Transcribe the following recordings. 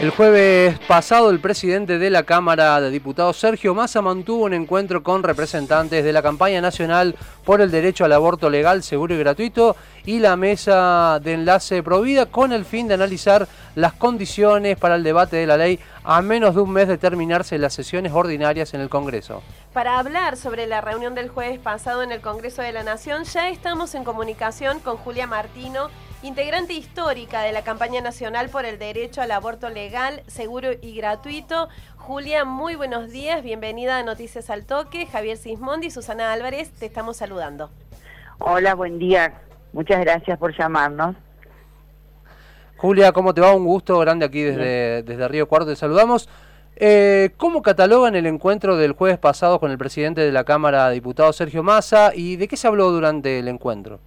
El jueves pasado, el presidente de la Cámara de Diputados, Sergio Massa, mantuvo un encuentro con representantes de la campaña nacional por el derecho al aborto legal, seguro y gratuito y la mesa de enlace Provida con el fin de analizar las condiciones para el debate de la ley a menos de un mes de terminarse las sesiones ordinarias en el Congreso. Para hablar sobre la reunión del jueves pasado en el Congreso de la Nación, ya estamos en comunicación con Julia Martino, integrante histórica de la campaña nacional por el derecho al aborto legal, seguro y gratuito. Julia, muy buenos días, bienvenida a Noticias al Toque. Javier Sismondi y Susana Álvarez, te estamos saludando. Hola, buen día. Muchas gracias por llamarnos. Julia, ¿cómo te va? Un gusto grande aquí desde, desde Río Cuarto, te saludamos. Eh, ¿Cómo catalogan el encuentro del jueves pasado con el presidente de la Cámara de Diputados, Sergio Massa, y de qué se habló durante el encuentro?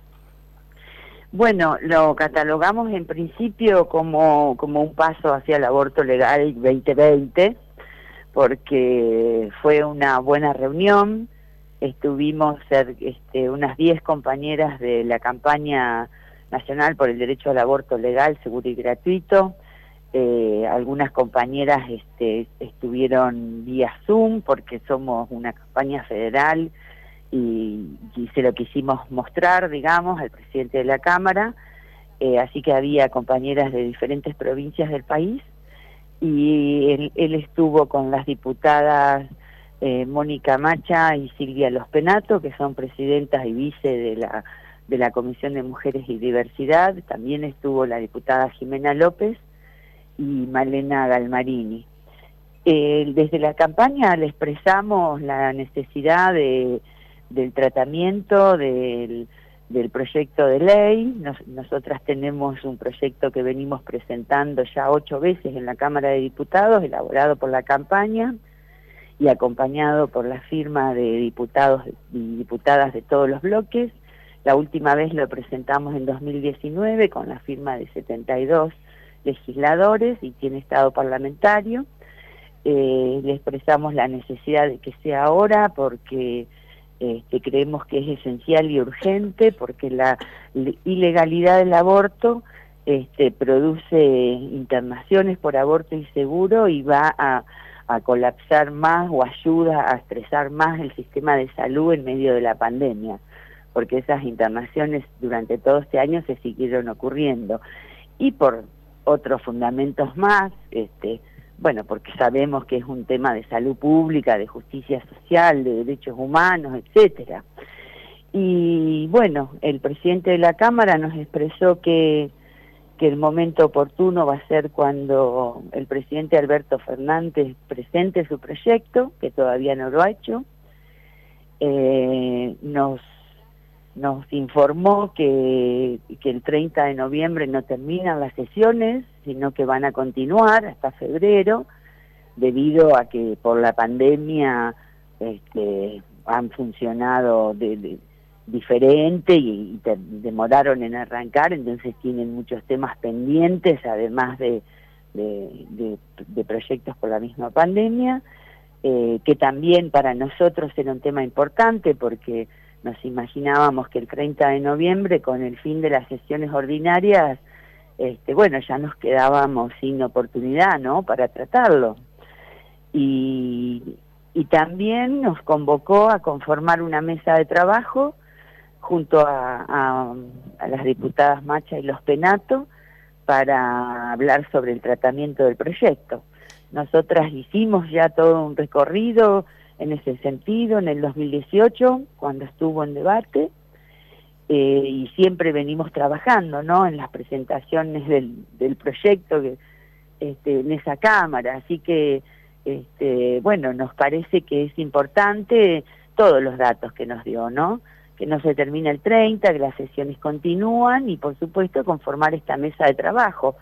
Bueno, lo catalogamos en principio como, como un paso hacia el aborto legal 2020, porque fue una buena reunión. Estuvimos este, unas 10 compañeras de la campaña nacional por el derecho al aborto legal, seguro y gratuito. Eh, algunas compañeras este, estuvieron vía Zoom porque somos una campaña federal y, se lo quisimos mostrar, digamos, al presidente de la Cámara, eh, así que había compañeras de diferentes provincias del país y él, estuvo con las diputadas eh, Mónica Macha y Silvia Los Penato, que son presidentas y vice de la, de la Comisión de Mujeres y Diversidad, también estuvo la diputada Jimena López y Malena Galmarini. Eh, desde la campaña le expresamos la necesidad de del tratamiento del, del proyecto de ley. nosotras tenemos un proyecto que venimos presentando ya ocho veces en la Cámara de Diputados, elaborado por la campaña y acompañado por la firma de diputados y diputadas de todos los bloques. La última vez lo presentamos en 2019 con la firma de 72 legisladores y tiene estado parlamentario. Eh, le expresamos la necesidad de que sea ahora porque este, creemos que es esencial y urgente porque la ilegalidad del aborto este, produce internaciones por aborto inseguro y va a, a colapsar más o ayuda a estresar más el sistema de salud en medio de la pandemia, porque esas internaciones durante todo este año se siguieron ocurriendo. Y por otros fundamentos más, este, bueno, porque sabemos que es un tema de salud pública, de justicia social, de derechos humanos, etcétera. Y bueno, el presidente de la Cámara nos expresó que, que el momento oportuno va a ser cuando el presidente Alberto Fernández presente su proyecto, que todavía no lo ha hecho. Eh, nos nos informó que, que el 30 de noviembre no terminan las sesiones, sino que van a continuar hasta febrero, debido a que por la pandemia este, han funcionado de, diferente y, demoraron en arrancar, entonces tienen muchos temas pendientes, además de, de, proyectos por la misma pandemia, eh, que también para nosotros era un tema importante porque nos imaginábamos que el 30 de noviembre, con el fin de las sesiones ordinarias, este, bueno, ya nos quedábamos sin oportunidad, ¿no?, para tratarlo. Y, también nos convocó a conformar una mesa de trabajo junto a, las diputadas Macha y Los Penato para hablar sobre el tratamiento del proyecto. Nosotras hicimos ya todo un recorrido en ese sentido en el 2018, cuando estuvo en debate, eh, y siempre venimos trabajando ¿no? en las presentaciones del, del proyecto que, este, en esa Cámara. Así que, este, bueno, nos parece que es importante todos los datos que nos dio, ¿no? Que no se termina el 30, que las sesiones continúan y, por supuesto, conformar esta mesa de trabajo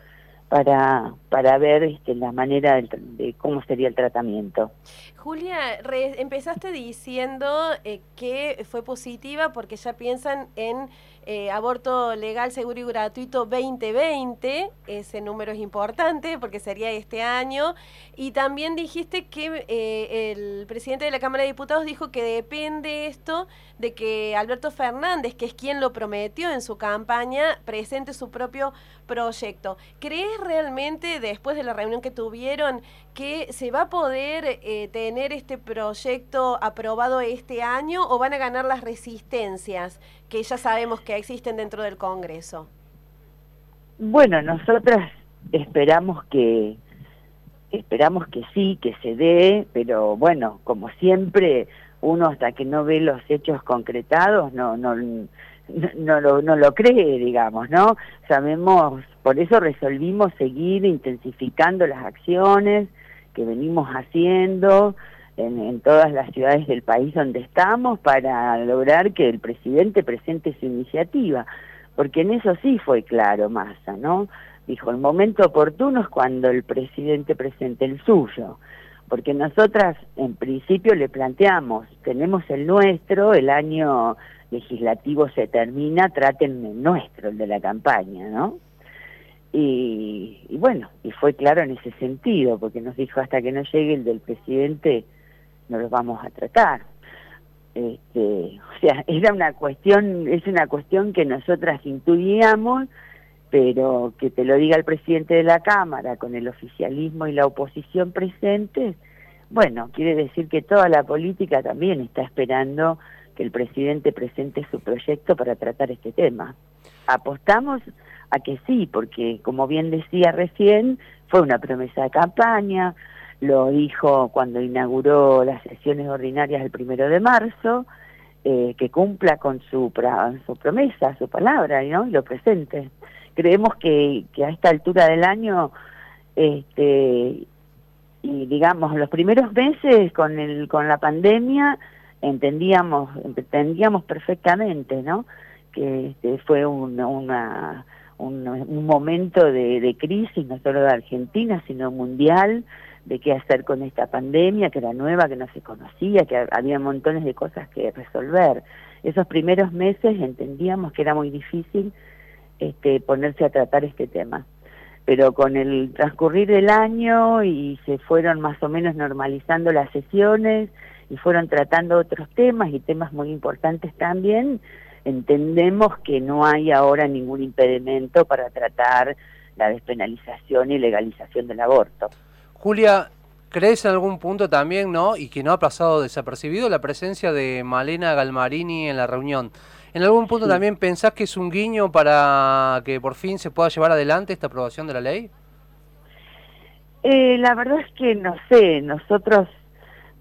para, para ver este, la manera de, cómo sería el tratamiento. Julia, empezaste diciendo eh, que fue positiva porque ya piensan en eh, aborto legal, seguro y gratuito 2020, ese número es importante porque sería este año, y también dijiste que eh, el presidente de la Cámara de Diputados dijo que depende esto de que Alberto Fernández, que es quien lo prometió en su campaña, presente su propio proyecto. ¿Crees realmente, después de la reunión que tuvieron, que se va a poder eh, tener este proyecto aprobado este año o van a ganar las resistencias que ya sabemos que existen dentro del Congreso? Bueno, nosotras esperamos que esperamos que sí, que se dé, pero bueno, como siempre, uno hasta que no ve los hechos concretados no no no, lo, no lo cree, digamos, ¿no? Sabemos, por eso resolvimos seguir intensificando las acciones que venimos haciendo en, en todas las ciudades del país donde estamos para lograr que el presidente presente su iniciativa, porque en eso sí fue claro Massa, ¿no? Dijo, el momento oportuno es cuando el presidente presente el suyo, porque nosotras en principio le planteamos, tenemos el nuestro, el año legislativo se termina, traten el nuestro, el de la campaña, ¿no? Y, y, bueno, y fue claro en ese sentido, porque nos dijo hasta que no llegue el del presidente no los vamos a tratar. Este, o sea, era una cuestión, es una cuestión que nosotras intuíamos, pero que te lo diga el presidente de la Cámara con el oficialismo y la oposición presentes, bueno, quiere decir que toda la política también está esperando que el presidente presente su proyecto para tratar este tema. Apostamos a que sí, porque como bien decía recién, fue una promesa de campaña, lo dijo cuando inauguró las sesiones ordinarias el primero de marzo, eh, que cumpla con su, su promesa, su palabra, ¿no? y lo presente creemos que, a esta altura del año este y digamos los primeros meses con el con la pandemia entendíamos entendíamos perfectamente no que este, fue un, una un, un momento de, de, crisis no solo de Argentina sino mundial de qué hacer con esta pandemia que era nueva que no se conocía que había montones de cosas que resolver esos primeros meses entendíamos que era muy difícil este, ponerse a tratar este tema. Pero con el transcurrir del año y se fueron más o menos normalizando las sesiones y fueron tratando otros temas y temas muy importantes también, entendemos que no hay ahora ningún impedimento para tratar la despenalización y legalización del aborto. Julia, ¿crees en algún punto también, no, y que no ha pasado desapercibido la presencia de Malena Galmarini en la reunión? ¿En algún punto también pensás que es un guiño para que por fin se pueda llevar adelante esta aprobación de la ley? Eh, la verdad es que no sé, nosotros,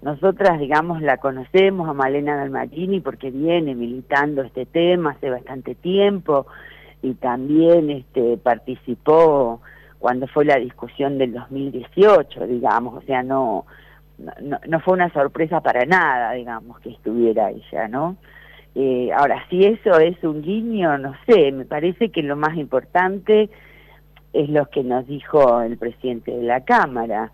nosotras digamos la conocemos a Malena Dalmatini porque viene militando este tema hace bastante tiempo y también este, participó cuando fue la discusión del 2018, digamos, o sea, no, no, no fue una sorpresa para nada, digamos, que estuviera ella, ¿no? Eh, ahora, si eso es un guiño, no sé, me parece que lo más importante es lo que nos dijo el presidente de la Cámara,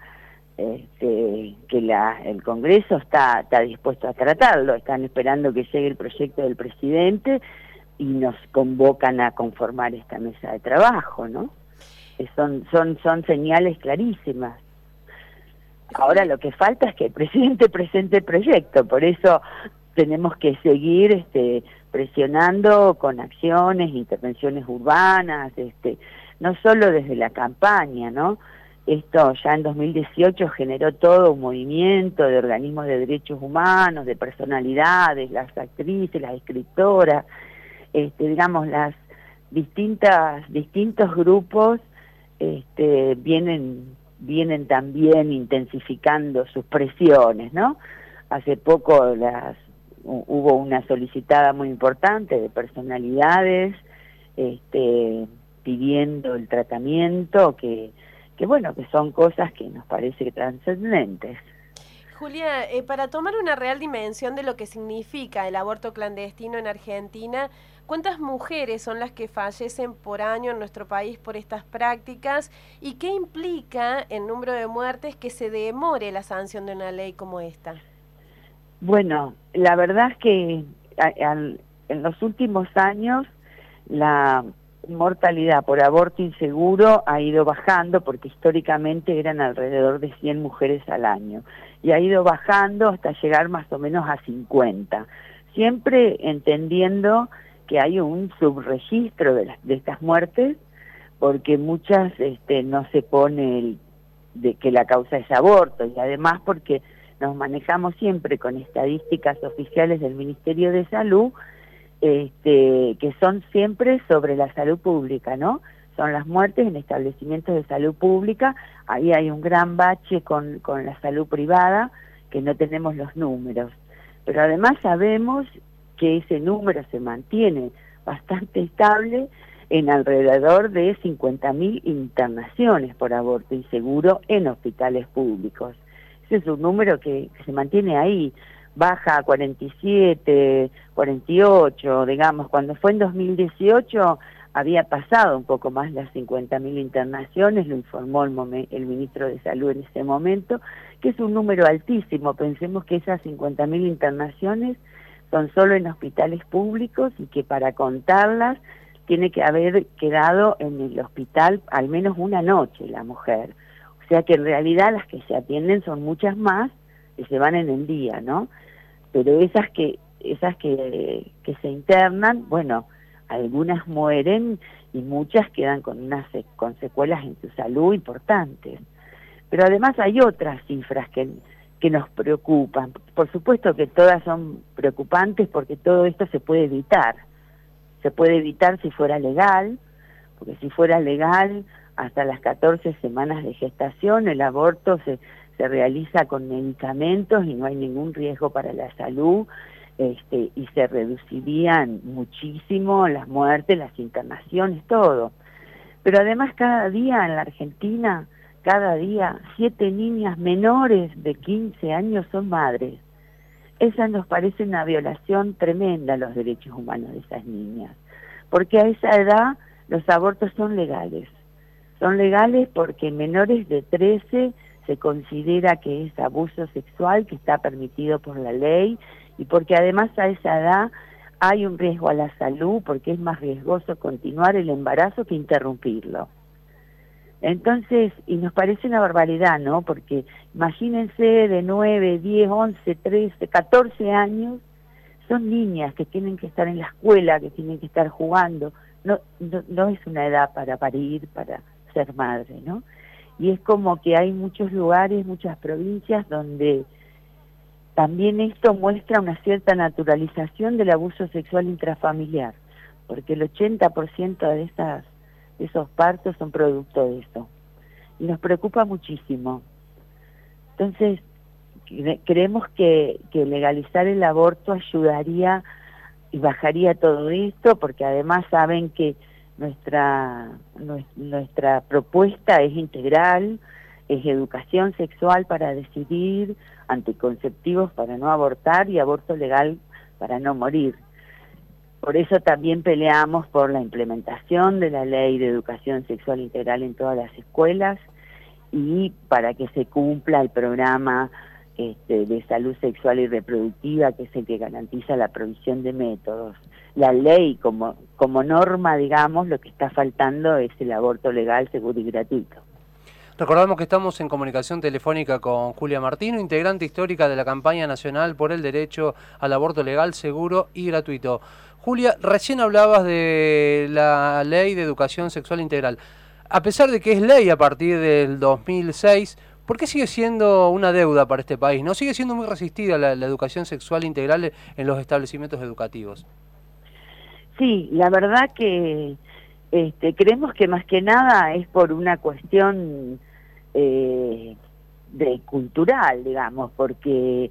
este, que la, el Congreso está, está dispuesto a tratarlo, están esperando que llegue el proyecto del presidente y nos convocan a conformar esta mesa de trabajo, ¿no? Son, son, son señales clarísimas. Ahora lo que falta es que el presidente presente el proyecto, por eso tenemos que seguir este, presionando con acciones, intervenciones urbanas, este, no solo desde la campaña, ¿no? Esto ya en 2018 generó todo un movimiento de organismos de derechos humanos, de personalidades, las actrices, las escritoras, este, digamos, las distintas, distintos grupos este, vienen, vienen también intensificando sus presiones, ¿no? Hace poco las hubo una solicitada muy importante de personalidades este, pidiendo el tratamiento que, que bueno que son cosas que nos parece trascendentes Julia, eh, para tomar una real dimensión de lo que significa el aborto clandestino en Argentina, ¿cuántas mujeres son las que fallecen por año en nuestro país por estas prácticas? ¿Y qué implica en número de muertes que se demore la sanción de una ley como esta? Bueno, la verdad es que en los últimos años la mortalidad por aborto inseguro ha ido bajando porque históricamente eran alrededor de 100 mujeres al año y ha ido bajando hasta llegar más o menos a 50, siempre entendiendo que hay un subregistro de, de estas muertes porque muchas este, no se pone el, de que la causa es aborto y además porque nos manejamos siempre con estadísticas oficiales del Ministerio de Salud este, que son siempre sobre la salud pública, ¿no? Son las muertes en establecimientos de salud pública, ahí hay un gran bache con, con la salud privada, que no tenemos los números. Pero además sabemos que ese número se mantiene bastante estable en alrededor de 50.000 internaciones por aborto inseguro en hospitales públicos. Ese es un número que, se mantiene ahí, baja a 47, 48, digamos, cuando fue en 2018 había pasado un poco más las 50.000 internaciones, lo informó el, el, ministro de Salud en ese momento, que es un número altísimo. Pensemos que esas 50.000 internaciones son solo en hospitales públicos y que para contarlas tiene que haber quedado en el hospital al menos una noche la mujer. O sea que en realidad las que se atienden son muchas más que se van en el día, ¿no? Pero esas que esas que, que se internan, bueno, algunas mueren y muchas quedan con unas con secuelas en su salud importantes. Pero además hay otras cifras que, que nos preocupan. Por supuesto que todas son preocupantes porque todo esto se puede evitar. Se puede evitar si fuera legal, porque si fuera legal, hasta las 14 semanas de gestación el aborto se, se realiza con medicamentos y no hay ningún riesgo para la salud este, y se reducirían muchísimo las muertes, las internaciones, todo. Pero además cada día en la Argentina, cada día, siete niñas menores de 15 años son madres. Esa nos parece una violación tremenda a los derechos humanos de esas niñas, porque a esa edad los abortos son legales. Son legales porque menores de 13 se considera que es abuso sexual, que está permitido por la ley y porque además a esa edad hay un riesgo a la salud porque es más riesgoso continuar el embarazo que interrumpirlo. Entonces, y nos parece una barbaridad, ¿no? Porque imagínense de 9, 10, 11, 13, 14 años, son niñas que tienen que estar en la escuela, que tienen que estar jugando. No, no, no es una edad para parir, para ser madre, ¿no? Y es como que hay muchos lugares, muchas provincias donde también esto muestra una cierta naturalización del abuso sexual intrafamiliar, porque el 80% de, esas, de esos partos son producto de eso. Y nos preocupa muchísimo. Entonces, creemos que, que legalizar el aborto ayudaría y bajaría todo esto, porque además saben que nuestra, nuestra propuesta es integral, es educación sexual para decidir, anticonceptivos para no abortar y aborto legal para no morir. Por eso también peleamos por la implementación de la ley de educación sexual integral en todas las escuelas y para que se cumpla el programa este, de salud sexual y reproductiva, que es el que garantiza la provisión de métodos. La ley como, como norma, digamos, lo que está faltando es el aborto legal, seguro y gratuito. Recordamos que estamos en comunicación telefónica con Julia Martino, integrante histórica de la campaña nacional por el derecho al aborto legal, seguro y gratuito. Julia, recién hablabas de la ley de educación sexual integral. A pesar de que es ley a partir del 2006, ¿por qué sigue siendo una deuda para este país? ¿No sigue siendo muy resistida la, educación sexual integral en los establecimientos educativos? Sí, la verdad que este, creemos que más que nada es por una cuestión eh, de cultural, digamos, porque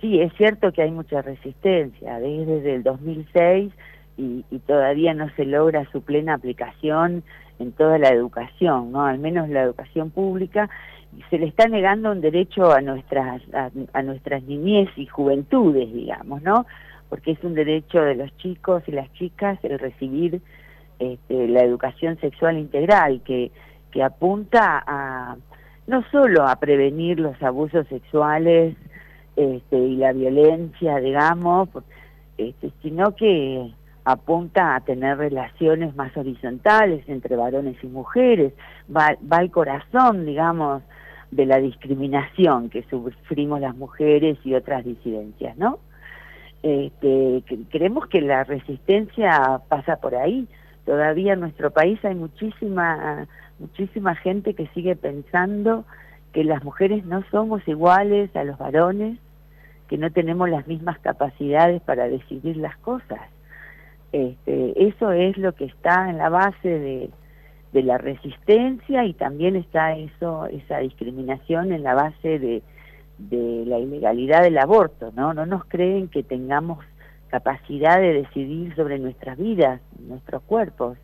sí, es cierto que hay mucha resistencia desde el 2006 y, todavía no se logra su plena aplicación en toda la educación, ¿no? Al menos la educación pública se le está negando un derecho a nuestras a, nuestras niñez y juventudes, digamos, ¿no? Porque es un derecho de los chicos y las chicas el recibir este, la educación sexual integral que que apunta a no solo a prevenir los abusos sexuales este, y la violencia, digamos, este, sino que apunta a tener relaciones más horizontales entre varones y mujeres, va, va al corazón, digamos, de la discriminación que sufrimos las mujeres y otras disidencias, ¿no? Este, creemos que la resistencia pasa por ahí, todavía en nuestro país hay muchísima, muchísima gente que sigue pensando que las mujeres no somos iguales a los varones, que no tenemos las mismas capacidades para decidir las cosas. Este, eso es lo que está en la base de, la resistencia y también está eso, esa discriminación en la base de, de la ilegalidad del aborto, ¿no? No nos creen que tengamos capacidad de decidir sobre nuestras vidas, nuestros cuerpos.